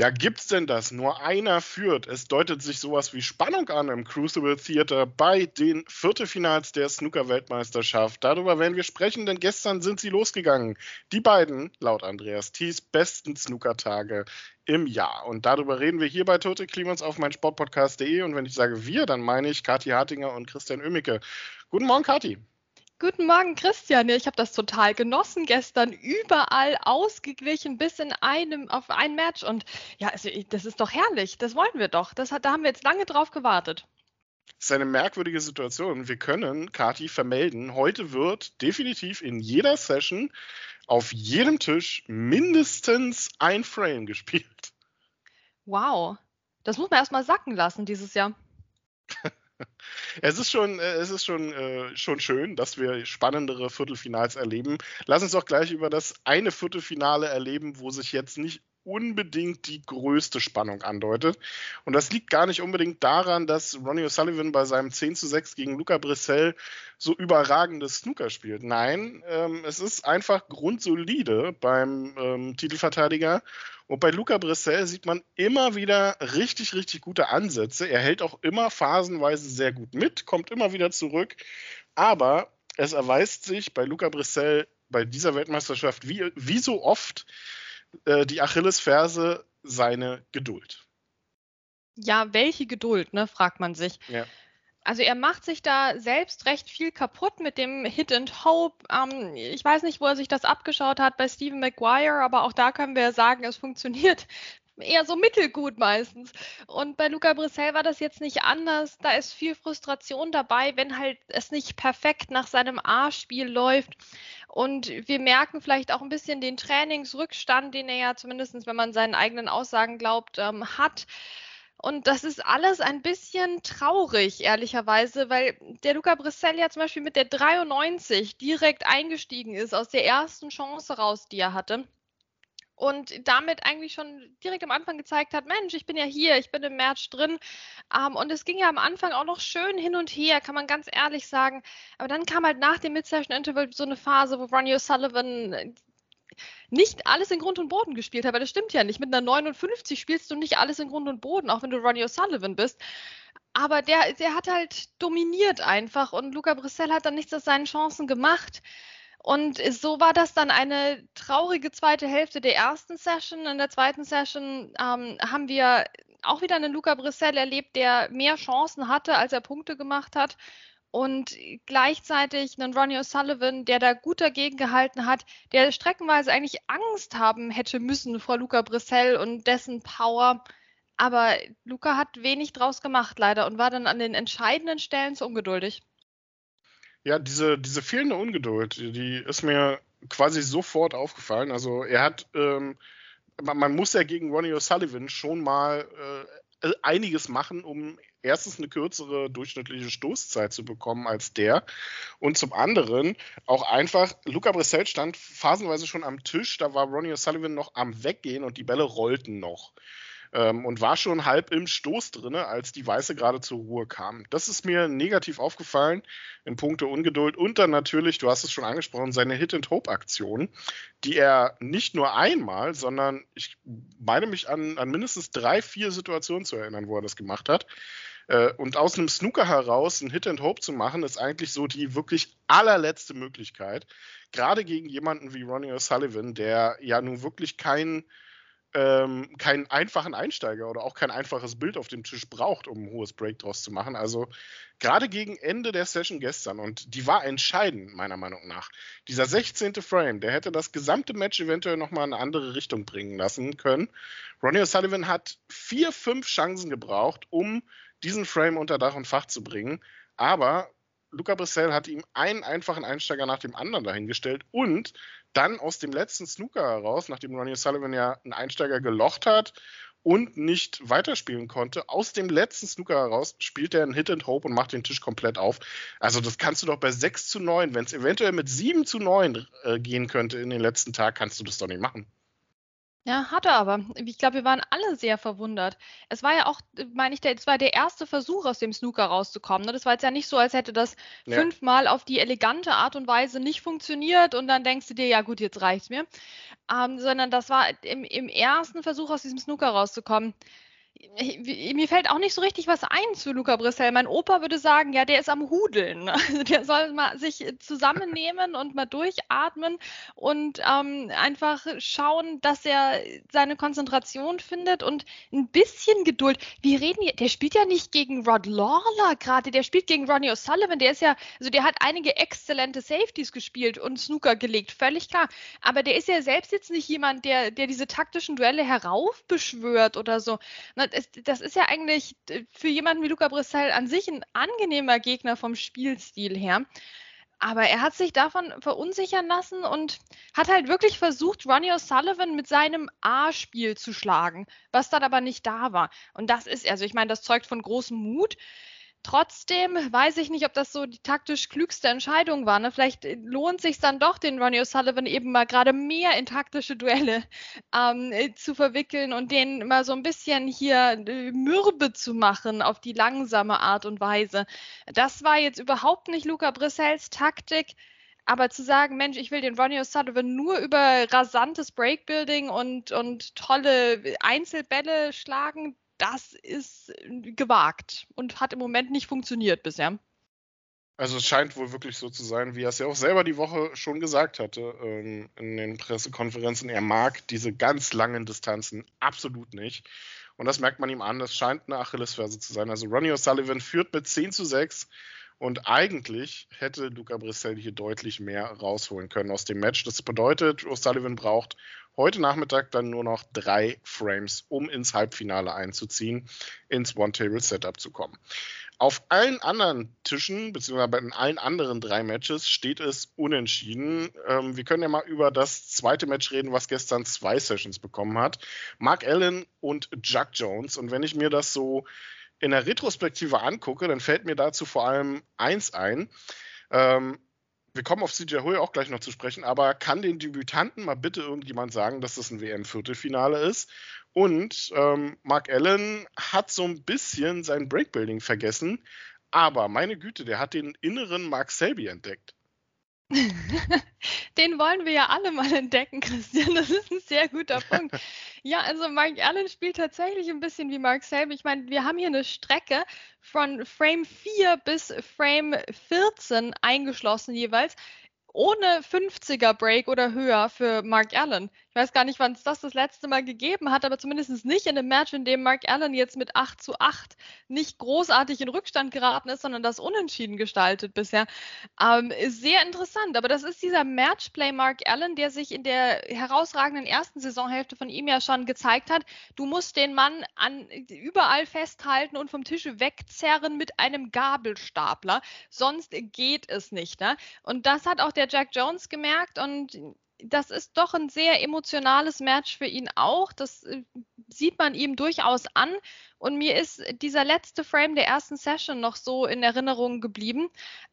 Ja, gibt's denn das? Nur einer führt. Es deutet sich sowas wie Spannung an im Crucible Theater bei den Viertelfinals der Snooker-Weltmeisterschaft. Darüber werden wir sprechen, denn gestern sind sie losgegangen. Die beiden, laut Andreas Thies, besten Snooker-Tage im Jahr. Und darüber reden wir hier bei Tote Clemens auf meinsportpodcast.de. Und wenn ich sage wir, dann meine ich Kathi Hartinger und Christian Ömicke. Guten Morgen, Kathi. Guten Morgen, Christian. Ich habe das total genossen gestern. Überall ausgeglichen bis in einem auf ein Match. Und ja, also, das ist doch herrlich. Das wollen wir doch. Das hat, da haben wir jetzt lange drauf gewartet. Das ist eine merkwürdige Situation. Wir können Kati vermelden, heute wird definitiv in jeder Session auf jedem Tisch mindestens ein Frame gespielt. Wow. Das muss man erstmal sacken lassen dieses Jahr. Es ist schon, äh, es ist schon, äh, schon schön, dass wir spannendere Viertelfinals erleben. Lass uns doch gleich über das eine Viertelfinale erleben, wo sich jetzt nicht unbedingt die größte Spannung andeutet. Und das liegt gar nicht unbedingt daran, dass Ronnie O'Sullivan bei seinem 10 zu 6 gegen Luca Brissell so überragendes Snooker spielt. Nein, ähm, es ist einfach grundsolide beim ähm, Titelverteidiger. Und bei Luca Brissell sieht man immer wieder richtig, richtig gute Ansätze. Er hält auch immer phasenweise sehr gut mit, kommt immer wieder zurück. Aber es erweist sich bei Luca Brissell bei dieser Weltmeisterschaft wie, wie so oft, äh, die Achillesferse seine Geduld. Ja, welche Geduld, ne, fragt man sich. Ja. Also er macht sich da selbst recht viel kaputt mit dem Hit and Hope. Ähm, ich weiß nicht, wo er sich das abgeschaut hat bei Stephen Maguire, aber auch da können wir sagen, es funktioniert eher so mittelgut meistens. Und bei Luca Brissell war das jetzt nicht anders. Da ist viel Frustration dabei, wenn halt es nicht perfekt nach seinem A-Spiel läuft. Und wir merken vielleicht auch ein bisschen den Trainingsrückstand, den er ja zumindest, wenn man seinen eigenen Aussagen glaubt, ähm, hat. Und das ist alles ein bisschen traurig, ehrlicherweise, weil der Luca Brissell ja zum Beispiel mit der 93 direkt eingestiegen ist, aus der ersten Chance raus, die er hatte und damit eigentlich schon direkt am Anfang gezeigt hat, Mensch, ich bin ja hier, ich bin im Match drin. Ähm, und es ging ja am Anfang auch noch schön hin und her, kann man ganz ehrlich sagen. Aber dann kam halt nach dem Mid-Session-Interval so eine Phase, wo Ronnie O'Sullivan nicht alles in Grund und Boden gespielt hat, weil das stimmt ja nicht. Mit einer 59 spielst du nicht alles in Grund und Boden, auch wenn du Ronnie O'Sullivan bist. Aber der, der hat halt dominiert einfach und Luca Brissell hat dann nichts aus seinen Chancen gemacht. Und so war das dann eine traurige zweite Hälfte der ersten Session. In der zweiten Session ähm, haben wir auch wieder einen Luca Brissell erlebt, der mehr Chancen hatte, als er Punkte gemacht hat. Und gleichzeitig einen Ronnie O'Sullivan, der da gut dagegen gehalten hat, der streckenweise eigentlich Angst haben hätte müssen vor Luca Brissell und dessen Power. Aber Luca hat wenig draus gemacht, leider, und war dann an den entscheidenden Stellen zu ungeduldig. Ja, diese, diese fehlende Ungeduld, die ist mir quasi sofort aufgefallen. Also er hat, ähm, man, muss ja gegen Ronnie O'Sullivan schon mal äh, einiges machen, um erstens eine kürzere durchschnittliche Stoßzeit zu bekommen als der. Und zum anderen auch einfach, Luca Brissell stand phasenweise schon am Tisch, da war Ronnie O'Sullivan noch am Weggehen und die Bälle rollten noch ähm, und war schon halb im Stoß drin, als die Weiße gerade zur Ruhe kam. Das ist mir negativ aufgefallen in puncto Ungeduld und dann natürlich, du hast es schon angesprochen, seine Hit-and-Hope-Aktion, die er nicht nur einmal, sondern ich meine mich an, an mindestens drei, vier Situationen zu erinnern, wo er das gemacht hat. Äh, und aus einem Snooker heraus ein Hit and Hope zu machen, ist eigentlich so die wirklich allerletzte Möglichkeit. Gerade gegen jemanden wie Ronnie O'Sullivan, der ja nun wirklich kein ähm, keinen einfachen Einsteiger oder auch kein einfaches Bild auf dem Tisch braucht, um ein hohes Break draus zu machen. Also gerade gegen Ende der Session gestern, und die war entscheidend, meiner Meinung nach. Dieser 16. Frame, der hätte das gesamte Match eventuell nochmal in eine andere Richtung bringen lassen können. Ronnie O'Sullivan hat vier, fünf Chancen gebraucht, um diesen Frame unter Dach und Fach zu bringen. Aber Luca Brissell hat ihm einen einfachen Einsteiger nach dem anderen dahingestellt und dann aus dem letzten Snooker heraus, nachdem Ronnie Sullivan ja einen Einsteiger gelocht hat und nicht weiterspielen konnte, aus dem letzten Snooker heraus spielt er einen Hit and Hope und macht den Tisch komplett auf. Also das kannst du doch bei 6 zu 9, wenn es eventuell mit 7 zu 9 äh, gehen könnte in den letzten Tag, kannst du das doch nicht machen. Ja, hat er aber. Ich glaube, wir waren alle sehr verwundert. Es war ja auch, meine ich, es war der erste Versuch, aus dem Snooker rauszukommen. Ne? Das war jetzt ja nicht so, als hätte das ja. fünfmal auf die elegante Art und Weise nicht funktioniert und dann denkst du dir, ja gut, jetzt reicht's mir. Ähm, sondern das war im, im ersten Versuch, aus diesem Snooker rauszukommen mir fällt auch nicht so richtig was ein zu Luca Brissell. Mein Opa würde sagen, ja, der ist am Hudeln. Also der soll mal sich zusammennehmen und mal durchatmen und ähm, einfach schauen, dass er seine Konzentration findet und ein bisschen Geduld. Wir reden hier, der spielt ja nicht gegen Rod Lawler gerade, der spielt gegen Ronnie O'Sullivan. Der ist ja, also der hat einige exzellente Safeties gespielt und Snooker gelegt, völlig klar. Aber der ist ja selbst jetzt nicht jemand, der, der diese taktischen Duelle heraufbeschwört oder so. Na, das ist ja eigentlich für jemanden wie Luca Brissell an sich ein angenehmer Gegner vom Spielstil her. Aber er hat sich davon verunsichern lassen und hat halt wirklich versucht, Ronnie O'Sullivan mit seinem A-Spiel zu schlagen, was dann aber nicht da war. Und das ist, also ich meine, das zeugt von großem Mut. Trotzdem weiß ich nicht, ob das so die taktisch klügste Entscheidung war. Ne? Vielleicht äh, lohnt sich dann doch, den Ronnie O'Sullivan eben mal gerade mehr in taktische Duelle ähm, äh, zu verwickeln und den mal so ein bisschen hier äh, mürbe zu machen auf die langsame Art und Weise. Das war jetzt überhaupt nicht Luca Brissells Taktik. Aber zu sagen, Mensch, ich will den Ronnie O'Sullivan nur über rasantes Breakbuilding und, und tolle Einzelbälle schlagen, das ist äh, gewagt und hat im Moment nicht funktioniert bisher. Also es scheint wohl wirklich so zu sein, wie er es ja auch selber die Woche schon gesagt hatte ähm, in den Pressekonferenzen. Er mag diese ganz langen Distanzen absolut nicht. Und das merkt man ihm an. Das scheint eine Achillesferse zu sein. Also Ronnie O'Sullivan führt mit 10 zu 6 und eigentlich hätte Luca Brissell hier deutlich mehr rausholen können aus dem Match. Das bedeutet, O'Sullivan braucht heute Nachmittag dann nur noch drei Frames, um ins Halbfinale einzuziehen, ins One-Table-Setup zu kommen. Auf allen anderen Tischen, beziehungsweise in allen anderen drei Matches, steht es unentschieden. Ähm, wir können ja mal über das zweite Match reden, was gestern zwei Sessions bekommen hat. Mark Allen und Jack Jones. Und wenn ich mir das so in der Retrospektive angucke, dann fällt mir dazu vor allem eins ein. Ähm, wir kommen auf CJ Hui auch gleich noch zu sprechen, aber kann den Debütanten mal bitte irgendjemand sagen, dass das ein WM-Viertelfinale ist? Und ähm, Mark Allen hat so ein bisschen sein Breakbuilding vergessen, aber meine Güte, der hat den inneren Mark Selby entdeckt. Den wollen wir ja alle mal entdecken, Christian. Das ist ein sehr guter Punkt. Ja, also Mark Allen spielt tatsächlich ein bisschen wie Mark Selby. Ich meine, wir haben hier eine Strecke von Frame 4 bis Frame 14 eingeschlossen jeweils ohne 50er Break oder höher für Mark Allen. Ich weiß gar nicht, wann es das das letzte Mal gegeben hat, aber zumindest nicht in einem Match, in dem Mark Allen jetzt mit 8 zu 8 nicht großartig in Rückstand geraten ist, sondern das unentschieden gestaltet bisher. Ähm, ist sehr interessant, aber das ist dieser Matchplay Mark Allen, der sich in der herausragenden ersten Saisonhälfte von ihm ja schon gezeigt hat. Du musst den Mann an, überall festhalten und vom Tisch wegzerren mit einem Gabelstapler, sonst geht es nicht. Ne? Und das hat auch der Jack Jones gemerkt und das ist doch ein sehr emotionales Match für ihn auch. Das äh, sieht man ihm durchaus an. Und mir ist dieser letzte Frame der ersten Session noch so in Erinnerung geblieben.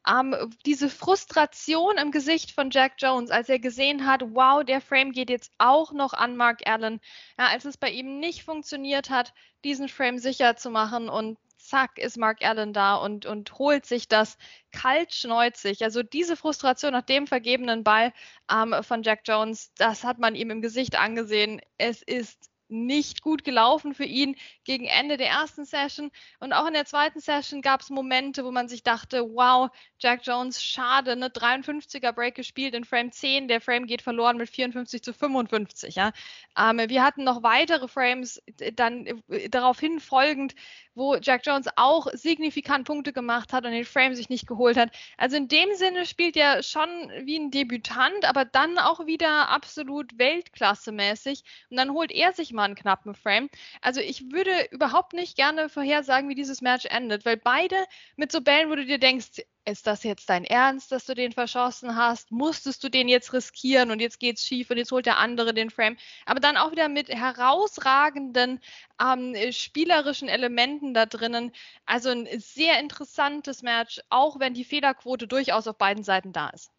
Ähm, diese Frustration im Gesicht von Jack Jones, als er gesehen hat, wow, der Frame geht jetzt auch noch an Mark Allen. Ja, als es bei ihm nicht funktioniert hat, diesen Frame sicher zu machen und zack, ist Mark Allen da und, und holt sich das kaltschneuzig. Also diese Frustration nach dem vergebenen Ball ähm, von Jack Jones, das hat man ihm im Gesicht angesehen. Es ist nicht gut gelaufen für ihn gegen Ende der ersten Session. Und auch in der zweiten Session gab es Momente, wo man sich dachte, wow, Jack Jones, schade, eine 53er Break gespielt in Frame 10. Der Frame geht verloren mit 54 zu 55. Ja. Ähm, wir hatten noch weitere Frames dann äh, daraufhin folgend, wo Jack Jones auch signifikant Punkte gemacht hat und den Frame sich nicht geholt hat. Also in dem Sinne spielt er schon wie ein Debütant, aber dann auch wieder absolut Weltklasse-mäßig. Und dann holt er sich mal einen knappen Frame. Also ich würde überhaupt nicht gerne vorhersagen, wie dieses Match endet, weil beide mit so Bällen, wo du dir denkst, ist das jetzt dein Ernst, dass du den verschossen hast? Musstest du den jetzt riskieren und jetzt geht's schief und jetzt holt der andere den Frame? Aber dann auch wieder mit herausragenden ähm, spielerischen Elementen da drinnen. Also ein sehr interessantes Match, auch wenn die Fehlerquote durchaus auf beiden Seiten da ist.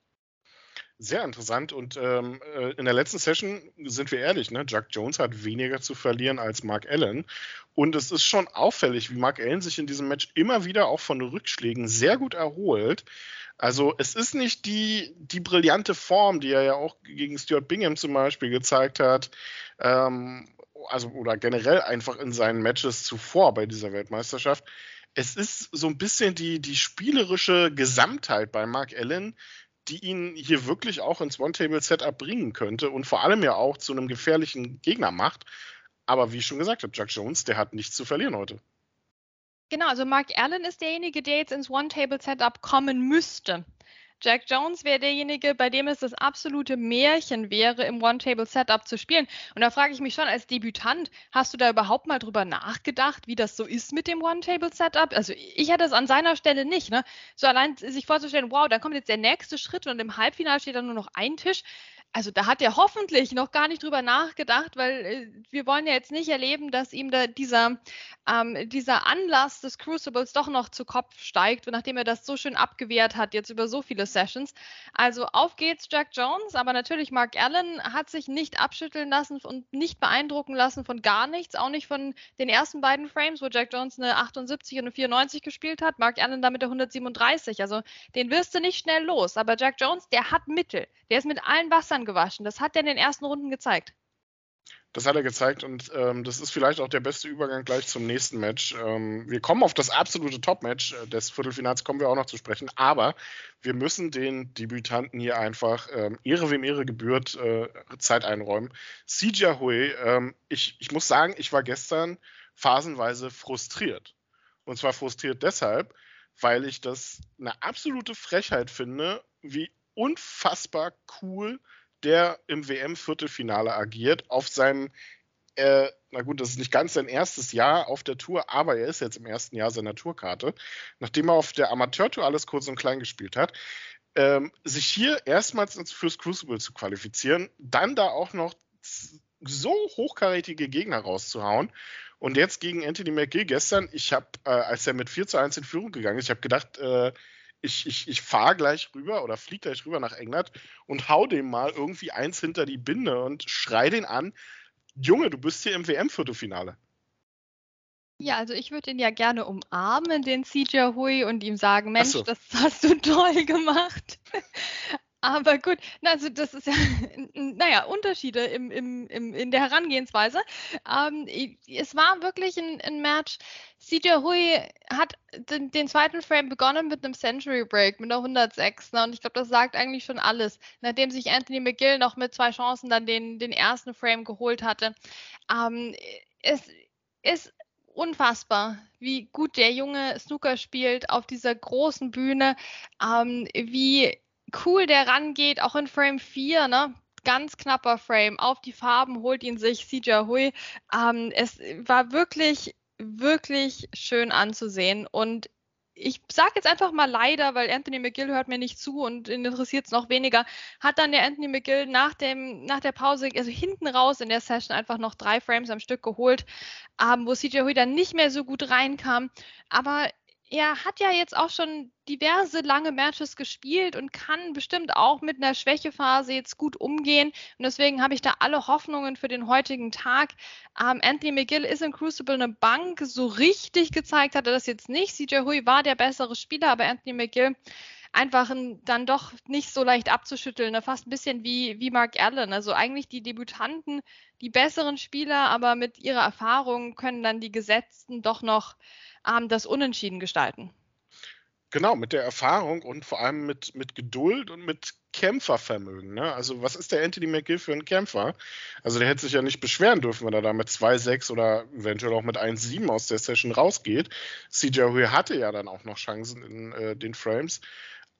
Sehr interessant. Und ähm, äh, in der letzten Session, sind wir ehrlich, ne, Jack Jones hat weniger zu verlieren als Mark Allen. Und es ist schon auffällig, wie Mark Allen sich in diesem Match immer wieder auch von Rückschlägen sehr gut erholt. Also es ist nicht die, die brillante Form, die er ja auch gegen Stuart Bingham zum Beispiel gezeigt hat. Ähm, also oder generell einfach in seinen Matches zuvor bei dieser Weltmeisterschaft. Es ist so ein bisschen die, die spielerische Gesamtheit bei Mark Allen, die ihn hier wirklich auch ins One-Table-Setup bringen könnte und vor allem ja auch zu einem gefährlichen Gegner macht. Aber wie ich schon gesagt habe, Jack Jones, der hat nichts zu verlieren heute. Genau, also Mark Allen ist derjenige, der jetzt ins One-Table-Setup kommen müsste. Jack Jones wäre derjenige, bei dem es das absolute Märchen wäre, im One-Table-Setup zu spielen. Und da frage ich mich schon, als Debütant, hast du da überhaupt mal drüber nachgedacht, wie das so ist mit dem One-Table-Setup? Also ich hätte es an seiner Stelle nicht. Ne? So allein sich vorzustellen, wow, da kommt jetzt der nächste Schritt und im Halbfinale steht dann nur noch ein Tisch also da hat er hoffentlich noch gar nicht drüber nachgedacht, weil äh, wir wollen ja jetzt nicht erleben, dass ihm da dieser, ähm, dieser Anlass des Crucibles doch noch zu Kopf steigt, nachdem er das so schön abgewehrt hat, jetzt über so viele Sessions. Also auf geht's, Jack Jones, aber natürlich Mark Allen hat sich nicht abschütteln lassen und nicht beeindrucken lassen von gar nichts, auch nicht von den ersten beiden Frames, wo Jack Jones eine 78 und eine 94 gespielt hat, Mark Allen damit der 137. Also den wirst du nicht schnell los, aber Jack Jones, der hat Mittel, der ist mit allen Wassern gewaschen. Das hat er in den ersten Runden gezeigt. Das hat er gezeigt und ähm, das ist vielleicht auch der beste Übergang gleich zum nächsten Match. Ähm, wir kommen auf das absolute Top-Match äh, des Viertelfinals, kommen wir auch noch zu sprechen, aber wir müssen den Debütanten hier einfach ähm, Ehre wem Ehre gebührt äh, Zeit einräumen. Sija Hui, ähm, ich, ich muss sagen, ich war gestern phasenweise frustriert. Und zwar frustriert deshalb, weil ich das eine absolute Frechheit finde, wie unfassbar cool der im WM-Viertelfinale agiert, auf seinem, äh, na gut, das ist nicht ganz sein erstes Jahr auf der Tour, aber er ist jetzt im ersten Jahr seiner Tourkarte, nachdem er auf der Amateurtour alles kurz und klein gespielt hat, ähm, sich hier erstmals fürs Crucible zu qualifizieren, dann da auch noch so hochkarätige Gegner rauszuhauen. Und jetzt gegen Anthony McGill gestern, ich habe, äh, als er mit 4 zu 1 in Führung gegangen ist, ich habe gedacht, äh, ich, ich, ich fahre gleich rüber oder fliege gleich rüber nach England und hau dem mal irgendwie eins hinter die Binde und schrei den an, Junge, du bist hier im WM-Viertelfinale. Ja, also ich würde ihn ja gerne umarmen, den CJ Hui, und ihm sagen, Mensch, so. das hast du toll gemacht. Aber gut, also das ist ja, naja, Unterschiede im, im, im, in der Herangehensweise. Ähm, es war wirklich ein, ein Match. CJ Hui hat den, den, zweiten Frame begonnen mit einem Century Break, mit einer 106. Ne? Und ich glaube, das sagt eigentlich schon alles. Nachdem sich Anthony McGill noch mit zwei Chancen dann den, den ersten Frame geholt hatte. Ähm, es ist unfassbar, wie gut der Junge Snooker spielt auf dieser großen Bühne, ähm, wie cool der rangeht, auch in Frame 4, ne? Ganz knapper Frame. Auf die Farben holt ihn sich CJ Hui. Ähm, es war wirklich, wirklich schön anzusehen. Und ich sage jetzt einfach mal leider, weil Anthony McGill hört mir nicht zu und ihn interessiert es noch weniger, hat dann der Anthony McGill nach, dem, nach der Pause, also hinten raus in der Session einfach noch drei Frames am Stück geholt, ähm, wo CJ Hui dann nicht mehr so gut reinkam. Aber er hat ja jetzt auch schon diverse lange Matches gespielt und kann bestimmt auch mit einer Schwächephase jetzt gut umgehen. Und deswegen habe ich da alle Hoffnungen für den heutigen Tag. Ähm, Anthony McGill ist in Crucible eine Bank. So richtig gezeigt hat er das jetzt nicht. CJ Hui war der bessere Spieler, aber Anthony McGill einfach ein, dann doch nicht so leicht abzuschütteln. Ne? Fast ein bisschen wie, wie Mark Allen. Also eigentlich die Debütanten, die besseren Spieler, aber mit ihrer Erfahrung können dann die Gesetzten doch noch ähm, das Unentschieden gestalten. Genau, mit der Erfahrung und vor allem mit, mit Geduld und mit Kämpfervermögen. Ne? Also, was ist der Anthony McGill für ein Kämpfer? Also, der hätte sich ja nicht beschweren dürfen, wenn er da mit 2-6 oder eventuell auch mit 1-7 aus der Session rausgeht. CJ Hui hatte ja dann auch noch Chancen in äh, den Frames.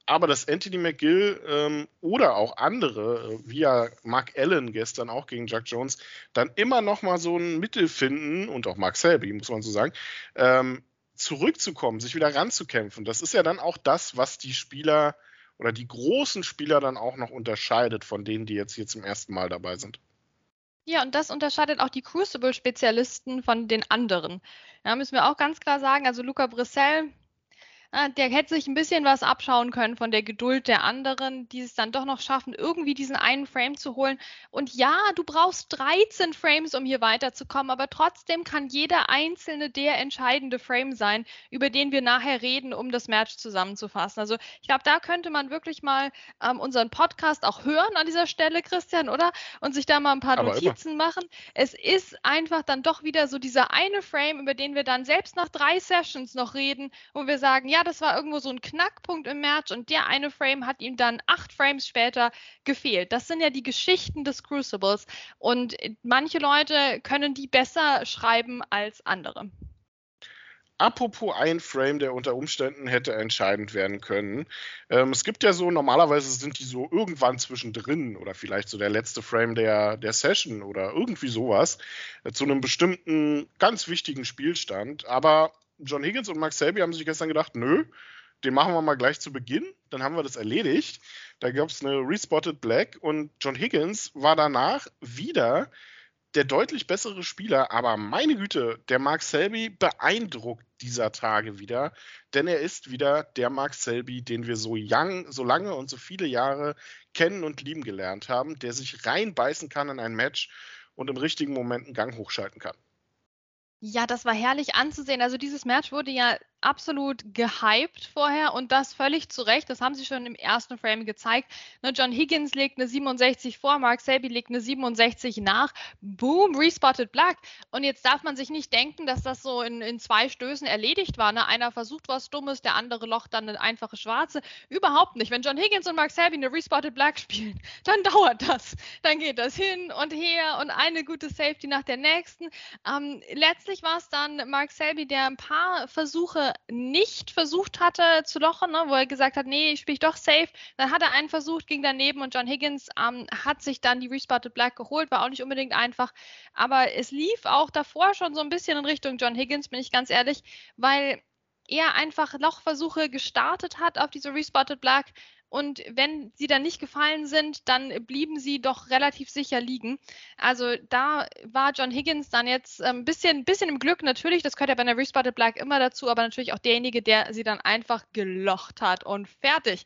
Aber dass Anthony McGill ähm, oder auch andere, äh, wie ja Mark Allen gestern auch gegen Jack Jones, dann immer noch mal so ein Mittel finden und auch Mark Selby, muss man so sagen, ähm, zurückzukommen, sich wieder ranzukämpfen. Das ist ja dann auch das, was die Spieler oder die großen Spieler dann auch noch unterscheidet von denen, die jetzt hier zum ersten Mal dabei sind. Ja, und das unterscheidet auch die Crucible-Spezialisten von den anderen. Ja, müssen wir auch ganz klar sagen. Also Luca Brissell der hätte sich ein bisschen was abschauen können von der Geduld der anderen, die es dann doch noch schaffen, irgendwie diesen einen Frame zu holen. Und ja, du brauchst 13 Frames, um hier weiterzukommen, aber trotzdem kann jeder einzelne der entscheidende Frame sein, über den wir nachher reden, um das Match zusammenzufassen. Also ich glaube, da könnte man wirklich mal ähm, unseren Podcast auch hören an dieser Stelle, Christian, oder? Und sich da mal ein paar aber Notizen immer. machen. Es ist einfach dann doch wieder so dieser eine Frame, über den wir dann selbst nach drei Sessions noch reden, wo wir sagen, ja, das war irgendwo so ein Knackpunkt im Match und der eine Frame hat ihm dann acht Frames später gefehlt. Das sind ja die Geschichten des Crucibles und manche Leute können die besser schreiben als andere. Apropos ein Frame, der unter Umständen hätte entscheidend werden können. Ähm, es gibt ja so, normalerweise sind die so irgendwann zwischendrin oder vielleicht so der letzte Frame der, der Session oder irgendwie sowas äh, zu einem bestimmten ganz wichtigen Spielstand. Aber John Higgins und Max Selby haben sich gestern gedacht, nö, den machen wir mal gleich zu Beginn, dann haben wir das erledigt. Da gab es eine Respotted Black und John Higgins war danach wieder der deutlich bessere Spieler, aber meine Güte, der Mark Selby beeindruckt dieser Tage wieder, denn er ist wieder der Mark Selby, den wir so, young, so lange und so viele Jahre kennen und lieben gelernt haben, der sich reinbeißen kann in ein Match und im richtigen Moment einen Gang hochschalten kann. Ja, das war herrlich anzusehen. Also dieses Match wurde ja absolut gehypt vorher und das völlig zu Recht. Das haben sie schon im ersten Frame gezeigt. Ne, John Higgins legt eine 67 vor, Mark Selby legt eine 67 nach. Boom, respotted Black. Und jetzt darf man sich nicht denken, dass das so in, in zwei Stößen erledigt war. Ne? Einer versucht was Dummes, der andere locht dann eine einfache Schwarze. Überhaupt nicht. Wenn John Higgins und Mark Selby eine respotted Black spielen, dann dauert das. Dann geht das hin und her und eine gute Safety nach der nächsten. Ähm, letztlich war es dann Mark Selby, der ein paar Versuche nicht versucht hatte zu lochen, ne, wo er gesagt hat, nee, ich spiele doch safe. Dann hat er einen versucht, ging daneben und John Higgins ähm, hat sich dann die Respotted Black geholt, war auch nicht unbedingt einfach. Aber es lief auch davor schon so ein bisschen in Richtung John Higgins, bin ich ganz ehrlich, weil er einfach Lochversuche gestartet hat auf diese Respotted Black und wenn sie dann nicht gefallen sind, dann blieben sie doch relativ sicher liegen. Also da war John Higgins dann jetzt ein ähm, bisschen, bisschen im Glück natürlich, das gehört ja bei einer Respotted Black immer dazu, aber natürlich auch derjenige, der sie dann einfach gelocht hat und fertig.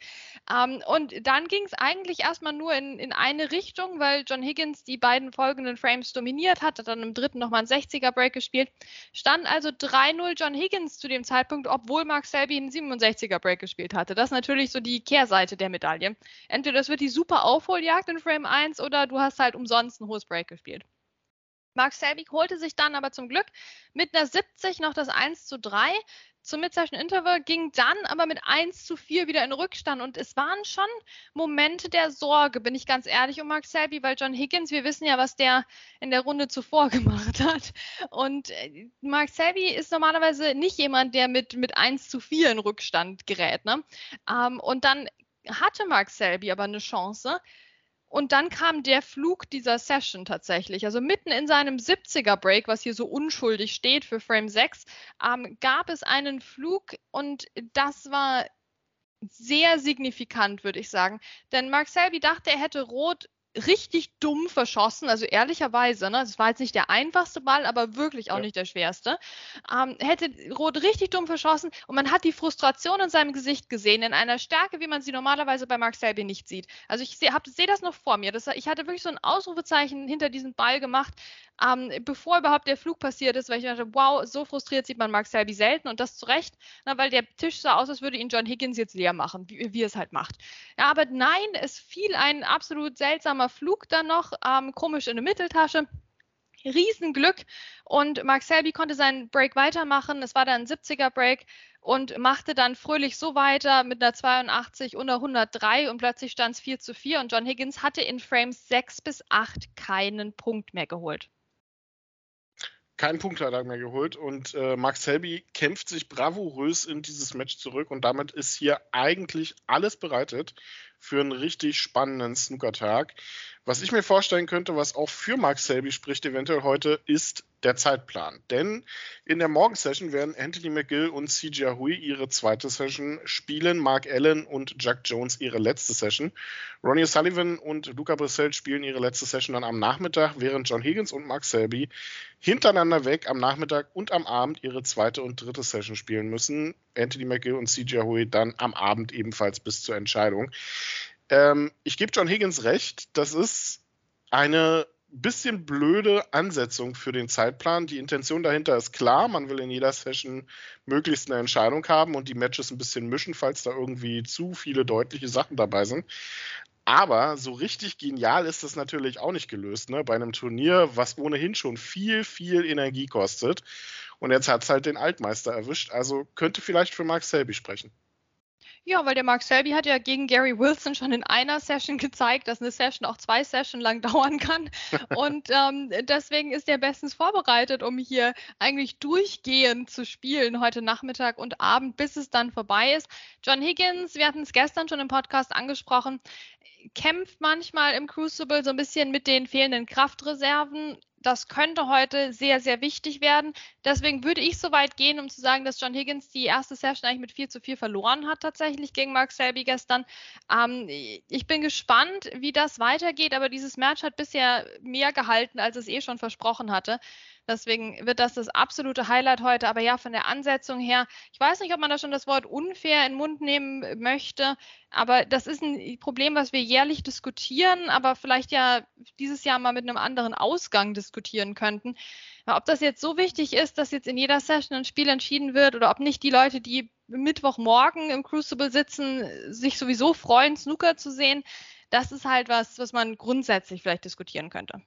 Ähm, und dann ging es eigentlich erstmal nur in, in eine Richtung, weil John Higgins die beiden folgenden Frames dominiert hat, hat dann im dritten nochmal einen 60er Break gespielt. Stand also 3-0 John Higgins zu dem Zeitpunkt, obwohl Mark Selby einen 67er Break gespielt hatte. Das ist natürlich so die Kehrseite Seite der Medaille. Entweder das wird die super Aufholjagd in Frame 1 oder du hast halt umsonst ein hohes Break gespielt. Mark Selby holte sich dann aber zum Glück mit einer 70 noch das 1 zu 3. Zum Mid-Session Interval ging dann aber mit 1 zu 4 wieder in Rückstand und es waren schon Momente der Sorge, bin ich ganz ehrlich, um Mark Selby, weil John Higgins, wir wissen ja, was der in der Runde zuvor gemacht hat. Und äh, Mark Selby ist normalerweise nicht jemand, der mit, mit 1 zu 4 in Rückstand gerät. Ne? Ähm, und dann hatte Mark Selby aber eine Chance. Und dann kam der Flug dieser Session tatsächlich. Also mitten in seinem 70er Break, was hier so unschuldig steht für Frame 6, ähm, gab es einen Flug und das war sehr signifikant, würde ich sagen. Denn Mark Selby dachte, er hätte Rot richtig dumm verschossen, also ehrlicherweise, ne, das war jetzt nicht der einfachste Ball, aber wirklich auch ja. nicht der schwerste, ähm, hätte Rot richtig dumm verschossen und man hat die Frustration in seinem Gesicht gesehen, in einer Stärke, wie man sie normalerweise bei Mark Selby nicht sieht. Also ich sehe seh das noch vor mir, das, ich hatte wirklich so ein Ausrufezeichen hinter diesen Ball gemacht, ähm, bevor überhaupt der Flug passiert ist, weil ich dachte, wow, so frustriert sieht man Mark Selby selten und das zu Recht, na, weil der Tisch sah aus, als würde ihn John Higgins jetzt leer machen, wie, wie er es halt macht. Ja, aber nein, es fiel ein absolut seltsamer langsamer Flug dann noch, ähm, komisch in der Mitteltasche. Riesenglück und Mark Selby konnte seinen Break weitermachen. Es war dann ein 70er Break und machte dann fröhlich so weiter mit einer 82 und einer 103 und plötzlich stand es 4 zu 4 und John Higgins hatte in Frames 6 bis 8 keinen Punkt mehr geholt. Keinen Punkt hat er mehr geholt und äh, Mark Selby kämpft sich bravourös in dieses Match zurück und damit ist hier eigentlich alles bereitet für einen richtig spannenden Snookertag. Was ich mir vorstellen könnte, was auch für Mark Selby spricht, eventuell heute, ist der Zeitplan. Denn in der Morgensession werden Anthony McGill und CJ Hui ihre zweite Session spielen, Mark Allen und Jack Jones ihre letzte Session. Ronnie Sullivan und Luca Brissell spielen ihre letzte Session dann am Nachmittag, während John Higgins und Mark Selby hintereinander weg am Nachmittag und am Abend ihre zweite und dritte Session spielen müssen. Anthony McGill und CJ Hui dann am Abend ebenfalls bis zur Entscheidung. Ähm, ich gebe John Higgins recht, das ist eine bisschen blöde Ansetzung für den Zeitplan. Die Intention dahinter ist klar, man will in jeder Session möglichst eine Entscheidung haben und die Matches ein bisschen mischen, falls da irgendwie zu viele deutliche Sachen dabei sind. Aber so richtig genial ist das natürlich auch nicht gelöst, ne? Bei einem Turnier, was ohnehin schon viel, viel Energie kostet. Und jetzt hat es halt den Altmeister erwischt. Also könnte vielleicht für Mark Selby sprechen. Ja, weil der Mark Selby hat ja gegen Gary Wilson schon in einer Session gezeigt, dass eine Session auch zwei Sessions lang dauern kann. Und ähm, deswegen ist er bestens vorbereitet, um hier eigentlich durchgehend zu spielen, heute Nachmittag und Abend, bis es dann vorbei ist. John Higgins, wir hatten es gestern schon im Podcast angesprochen, kämpft manchmal im Crucible so ein bisschen mit den fehlenden Kraftreserven das könnte heute sehr, sehr wichtig werden. Deswegen würde ich so weit gehen, um zu sagen, dass John Higgins die erste Session eigentlich mit 4 zu 4 verloren hat, tatsächlich gegen Mark Selby gestern. Ähm, ich bin gespannt, wie das weitergeht, aber dieses Match hat bisher mehr gehalten, als es eh schon versprochen hatte. Deswegen wird das das absolute Highlight heute. Aber ja, von der Ansetzung her, ich weiß nicht, ob man da schon das Wort unfair in den Mund nehmen möchte, aber das ist ein Problem, was wir jährlich diskutieren, aber vielleicht ja dieses Jahr mal mit einem anderen Ausgang diskutieren könnten. Ob das jetzt so wichtig ist, dass jetzt in jeder Session ein Spiel entschieden wird oder ob nicht die Leute, die Mittwochmorgen im Crucible sitzen, sich sowieso freuen, Snooker zu sehen, das ist halt was, was man grundsätzlich vielleicht diskutieren könnte.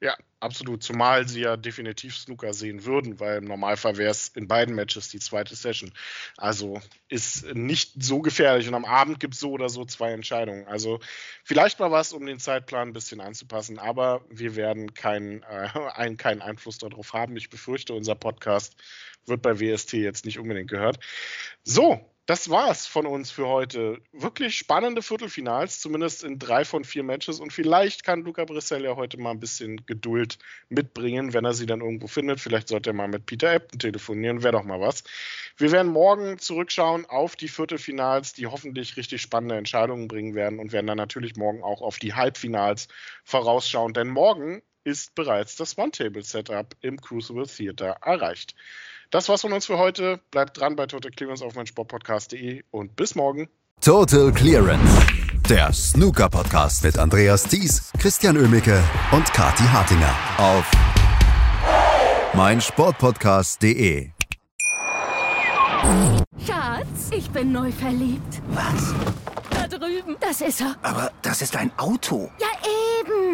Ja, absolut. Zumal sie ja definitiv Snooker sehen würden, weil im Normalfall wäre es in beiden Matches die zweite Session. Also ist nicht so gefährlich. Und am Abend gibt es so oder so zwei Entscheidungen. Also vielleicht mal was, um den Zeitplan ein bisschen anzupassen. Aber wir werden keinen äh, keinen Einfluss darauf haben. Ich befürchte, unser Podcast wird bei WST jetzt nicht unbedingt gehört. So, das war's von uns für heute. Wirklich spannende Viertelfinals, zumindest in drei von vier Matches. Und vielleicht kann Luca Brissell ja heute mal ein bisschen Geduld mitbringen, wenn er sie dann irgendwo findet. Vielleicht sollte er mal mit Peter Ebden telefonieren, wäre doch mal was. Wir werden morgen zurückschauen auf die Viertelfinals, die hoffentlich richtig spannende Entscheidungen bringen werden und werden dann natürlich morgen auch auf die Halbfinals vorausschauen. Denn morgen ist bereits das One-Table-Setup im Crucible Theater erreicht. Das war's von uns für heute. Bleibt dran bei Total Clearance auf meinsportpodcast.de und bis morgen. Total Clearance, der Snooker-Podcast mit Andreas Thies, Christian Ömicke und Kati Hartinger auf meinsportpodcast.de. Schatz, ich bin neu verliebt. Was? Da drüben. Das ist er. Aber das ist ein Auto. Ja,